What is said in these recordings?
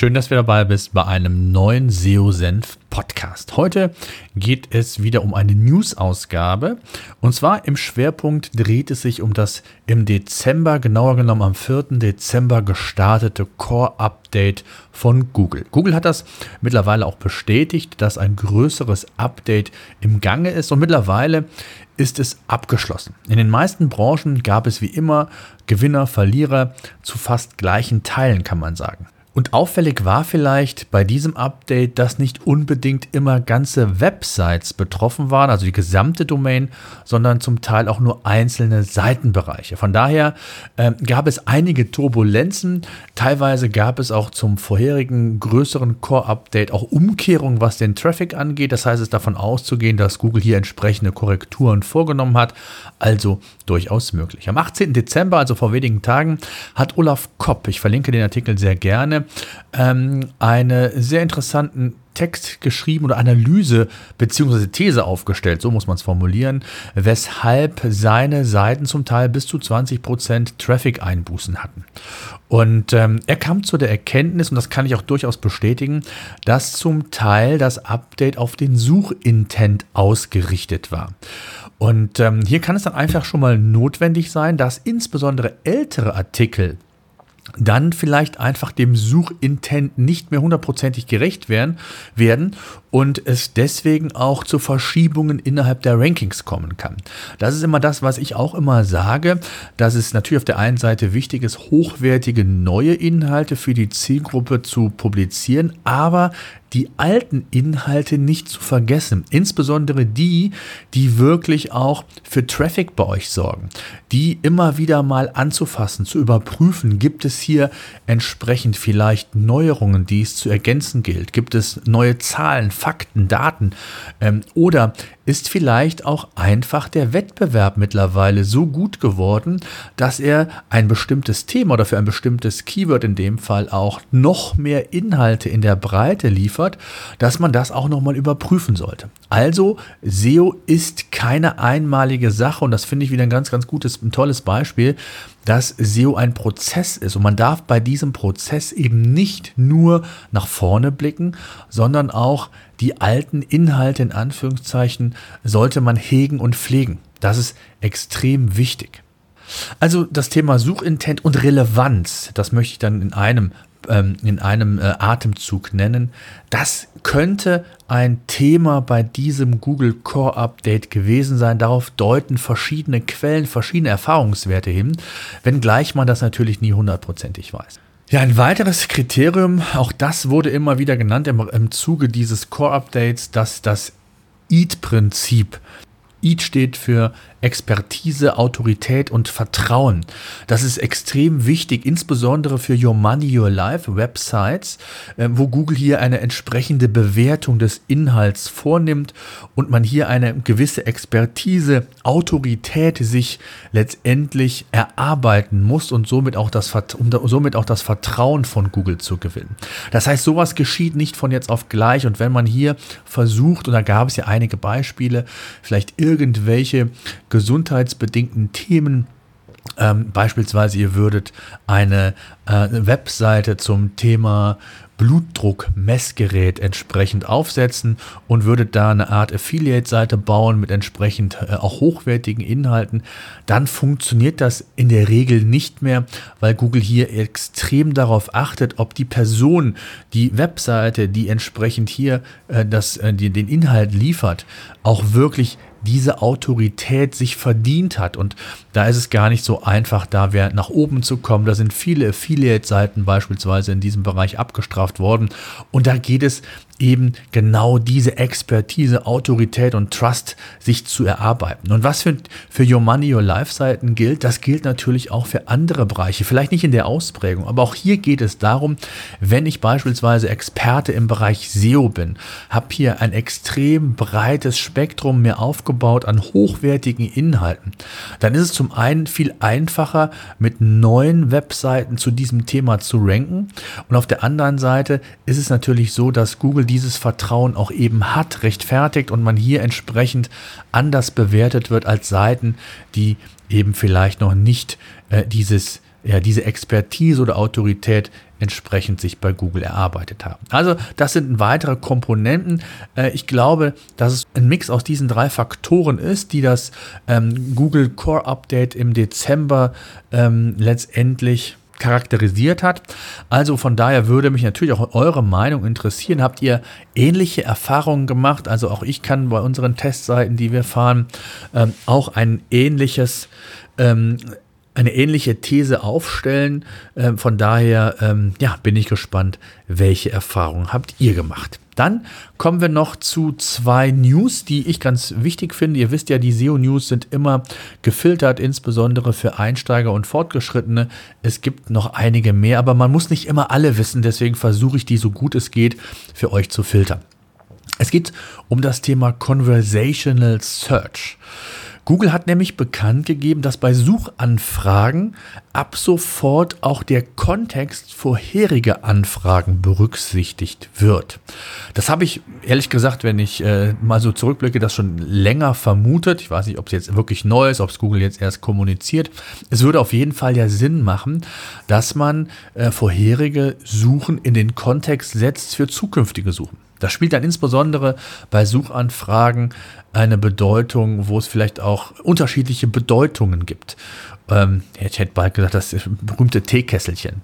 Schön, dass du dabei bist bei einem neuen SEO-Senf Podcast. Heute geht es wieder um eine News-Ausgabe. Und zwar im Schwerpunkt dreht es sich um das im Dezember, genauer genommen am 4. Dezember gestartete Core-Update von Google. Google hat das mittlerweile auch bestätigt, dass ein größeres Update im Gange ist und mittlerweile ist es abgeschlossen. In den meisten Branchen gab es wie immer Gewinner, Verlierer zu fast gleichen Teilen, kann man sagen. Und auffällig war vielleicht bei diesem Update, dass nicht unbedingt immer ganze Websites betroffen waren, also die gesamte Domain, sondern zum Teil auch nur einzelne Seitenbereiche. Von daher äh, gab es einige Turbulenzen. Teilweise gab es auch zum vorherigen größeren Core-Update auch Umkehrungen, was den Traffic angeht. Das heißt, es ist davon auszugehen, dass Google hier entsprechende Korrekturen vorgenommen hat. Also durchaus möglich. Am 18. Dezember, also vor wenigen Tagen, hat Olaf Kopp, ich verlinke den Artikel sehr gerne, ähm, einen sehr interessanten Text geschrieben oder Analyse bzw. These aufgestellt, so muss man es formulieren, weshalb seine Seiten zum Teil bis zu 20% Traffic-Einbußen hatten. Und ähm, er kam zu der Erkenntnis, und das kann ich auch durchaus bestätigen, dass zum Teil das Update auf den Suchintent ausgerichtet war. Und ähm, hier kann es dann einfach schon mal notwendig sein, dass insbesondere ältere Artikel dann vielleicht einfach dem Suchintent nicht mehr hundertprozentig gerecht werden, werden und es deswegen auch zu Verschiebungen innerhalb der Rankings kommen kann. Das ist immer das, was ich auch immer sage, dass es natürlich auf der einen Seite wichtig ist, hochwertige neue Inhalte für die Zielgruppe zu publizieren, aber die alten Inhalte nicht zu vergessen. Insbesondere die, die wirklich auch für Traffic bei euch sorgen. Die immer wieder mal anzufassen, zu überprüfen. Gibt es hier entsprechend vielleicht Neuerungen, die es zu ergänzen gilt? Gibt es neue Zahlen, Fakten, Daten? Ähm, oder ist vielleicht auch einfach der Wettbewerb mittlerweile so gut geworden, dass er ein bestimmtes Thema oder für ein bestimmtes Keyword in dem Fall auch noch mehr Inhalte in der Breite liefert, dass man das auch nochmal überprüfen sollte. Also SEO ist keine einmalige Sache und das finde ich wieder ein ganz, ganz gutes, ein tolles Beispiel, dass SEO ein Prozess ist und man darf bei diesem Prozess eben nicht nur nach vorne blicken, sondern auch die alten Inhalte in Anführungszeichen sollte man hegen und pflegen. Das ist extrem wichtig. Also das Thema Suchintent und Relevanz, das möchte ich dann in einem ähm, in einem äh, Atemzug nennen. Das könnte ein Thema bei diesem Google Core Update gewesen sein. Darauf deuten verschiedene Quellen, verschiedene Erfahrungswerte hin, wenngleich man das natürlich nie hundertprozentig weiß. Ja, ein weiteres Kriterium, auch das wurde immer wieder genannt im, im Zuge dieses Core-Updates, dass das EAT-Prinzip EAT steht für Expertise, Autorität und Vertrauen. Das ist extrem wichtig, insbesondere für Your Money, Your Life Websites, äh, wo Google hier eine entsprechende Bewertung des Inhalts vornimmt und man hier eine gewisse Expertise, Autorität sich letztendlich erarbeiten muss und somit auch das, um somit auch das Vertrauen von Google zu gewinnen. Das heißt, sowas geschieht nicht von jetzt auf gleich und wenn man hier versucht, und da gab es ja einige Beispiele, vielleicht irgendwelche gesundheitsbedingten Themen. Ähm, beispielsweise, ihr würdet eine äh, Webseite zum Thema Blutdruckmessgerät entsprechend aufsetzen und würdet da eine Art Affiliate-Seite bauen mit entsprechend äh, auch hochwertigen Inhalten, dann funktioniert das in der Regel nicht mehr, weil Google hier extrem darauf achtet, ob die Person, die Webseite, die entsprechend hier äh, das, äh, die, den Inhalt liefert, auch wirklich diese Autorität sich verdient hat. Und da ist es gar nicht so einfach, da nach oben zu kommen. Da sind viele Affiliate-Seiten beispielsweise in diesem Bereich abgestraft worden. Und da geht es eben genau diese Expertise, Autorität und Trust sich zu erarbeiten. Und was für, für Your Money, Your Life Seiten gilt, das gilt natürlich auch für andere Bereiche. Vielleicht nicht in der Ausprägung, aber auch hier geht es darum, wenn ich beispielsweise Experte im Bereich SEO bin, habe hier ein extrem breites Spektrum mir aufgebaut an hochwertigen Inhalten, dann ist es zum einen viel einfacher, mit neuen Webseiten zu diesem Thema zu ranken. Und auf der anderen Seite ist es natürlich so, dass Google dieses Vertrauen auch eben hat, rechtfertigt und man hier entsprechend anders bewertet wird als Seiten, die eben vielleicht noch nicht äh, dieses, ja, diese Expertise oder Autorität entsprechend sich bei Google erarbeitet haben. Also das sind weitere Komponenten. Äh, ich glaube, dass es ein Mix aus diesen drei Faktoren ist, die das ähm, Google Core Update im Dezember ähm, letztendlich charakterisiert hat. Also von daher würde mich natürlich auch eure Meinung interessieren. Habt ihr ähnliche Erfahrungen gemacht? Also auch ich kann bei unseren Testseiten, die wir fahren, ähm, auch ein ähnliches eine ähnliche These aufstellen. Ähm, von daher ähm, ja, bin ich gespannt, welche Erfahrungen habt ihr gemacht. Dann kommen wir noch zu zwei News, die ich ganz wichtig finde. Ihr wisst ja, die SEO-News sind immer gefiltert, insbesondere für Einsteiger und Fortgeschrittene. Es gibt noch einige mehr, aber man muss nicht immer alle wissen. Deswegen versuche ich die so gut es geht für euch zu filtern. Es geht um das Thema Conversational Search. Google hat nämlich bekannt gegeben, dass bei Suchanfragen ab sofort auch der Kontext vorheriger Anfragen berücksichtigt wird. Das habe ich ehrlich gesagt, wenn ich äh, mal so zurückblicke, das schon länger vermutet. Ich weiß nicht, ob es jetzt wirklich neu ist, ob es Google jetzt erst kommuniziert. Es würde auf jeden Fall ja Sinn machen, dass man äh, vorherige Suchen in den Kontext setzt für zukünftige Suchen. Das spielt dann insbesondere bei Suchanfragen eine Bedeutung, wo es vielleicht auch unterschiedliche Bedeutungen gibt. Ähm, ich hätte bald gesagt, das berühmte Teekesselchen.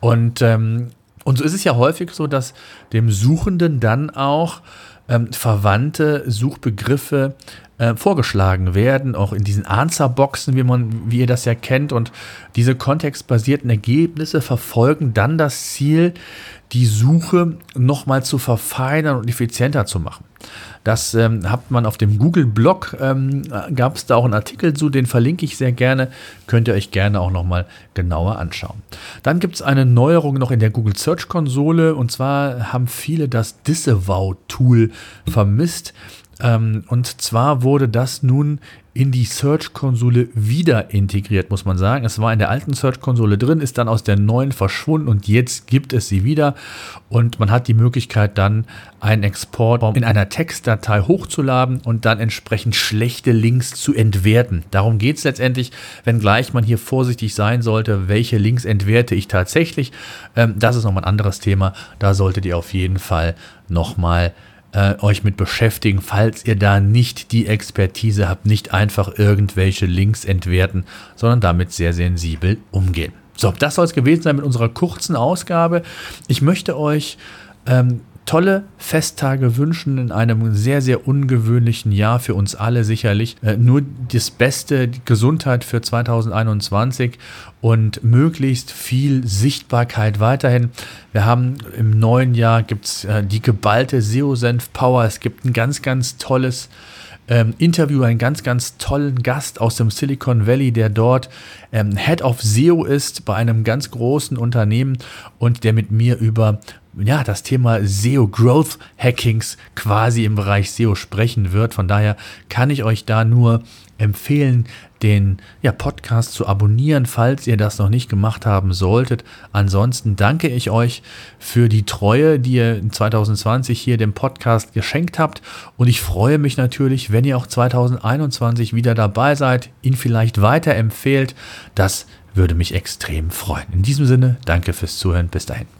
Und, ähm, und so ist es ja häufig so, dass dem Suchenden dann auch ähm, verwandte Suchbegriffe äh, vorgeschlagen werden, auch in diesen Answer-Boxen, wie man, wie ihr das ja kennt. Und diese kontextbasierten Ergebnisse verfolgen dann das Ziel, die Suche nochmal zu verfeinern und effizienter zu machen. Das ähm, hat man auf dem Google-Blog, ähm, gab es da auch einen Artikel zu, den verlinke ich sehr gerne, könnt ihr euch gerne auch nochmal genauer anschauen. Dann gibt es eine Neuerung noch in der Google Search Konsole und zwar haben viele das Disavow-Tool vermisst. Ähm, und zwar wurde das nun in die Search-Konsole wieder integriert, muss man sagen. Es war in der alten Search-Konsole drin, ist dann aus der neuen verschwunden und jetzt gibt es sie wieder. Und man hat die Möglichkeit, dann einen Export in einer Textdatei hochzuladen und dann entsprechend schlechte Links zu entwerten. Darum geht es letztendlich, wenngleich man hier vorsichtig sein sollte, welche Links entwerte ich tatsächlich. Ähm, das ist nochmal ein anderes Thema. Da solltet ihr auf jeden Fall nochmal äh, euch mit beschäftigen, falls ihr da nicht die Expertise habt, nicht einfach irgendwelche Links entwerten, sondern damit sehr sensibel umgehen. So, das soll es gewesen sein mit unserer kurzen Ausgabe. Ich möchte euch ähm, tolle Festtage wünschen in einem sehr, sehr ungewöhnlichen Jahr für uns alle sicherlich. Äh, nur das Beste, die Gesundheit für 2021 und möglichst viel Sichtbarkeit weiterhin. Wir haben im neuen Jahr gibt's äh, die geballte SEO-Senf Power. Es gibt ein ganz, ganz tolles ähm, Interview, einen ganz, ganz tollen Gast aus dem Silicon Valley, der dort ähm, Head of SEO ist bei einem ganz großen Unternehmen und der mit mir über ja, das Thema SEO Growth Hackings quasi im Bereich SEO sprechen wird. Von daher kann ich euch da nur empfehlen, den ja, Podcast zu abonnieren, falls ihr das noch nicht gemacht haben solltet. Ansonsten danke ich euch für die Treue, die ihr in 2020 hier dem Podcast geschenkt habt. Und ich freue mich natürlich, wenn ihr auch 2021 wieder dabei seid, ihn vielleicht weiterempfehlt. Das würde mich extrem freuen. In diesem Sinne, danke fürs Zuhören. Bis dahin.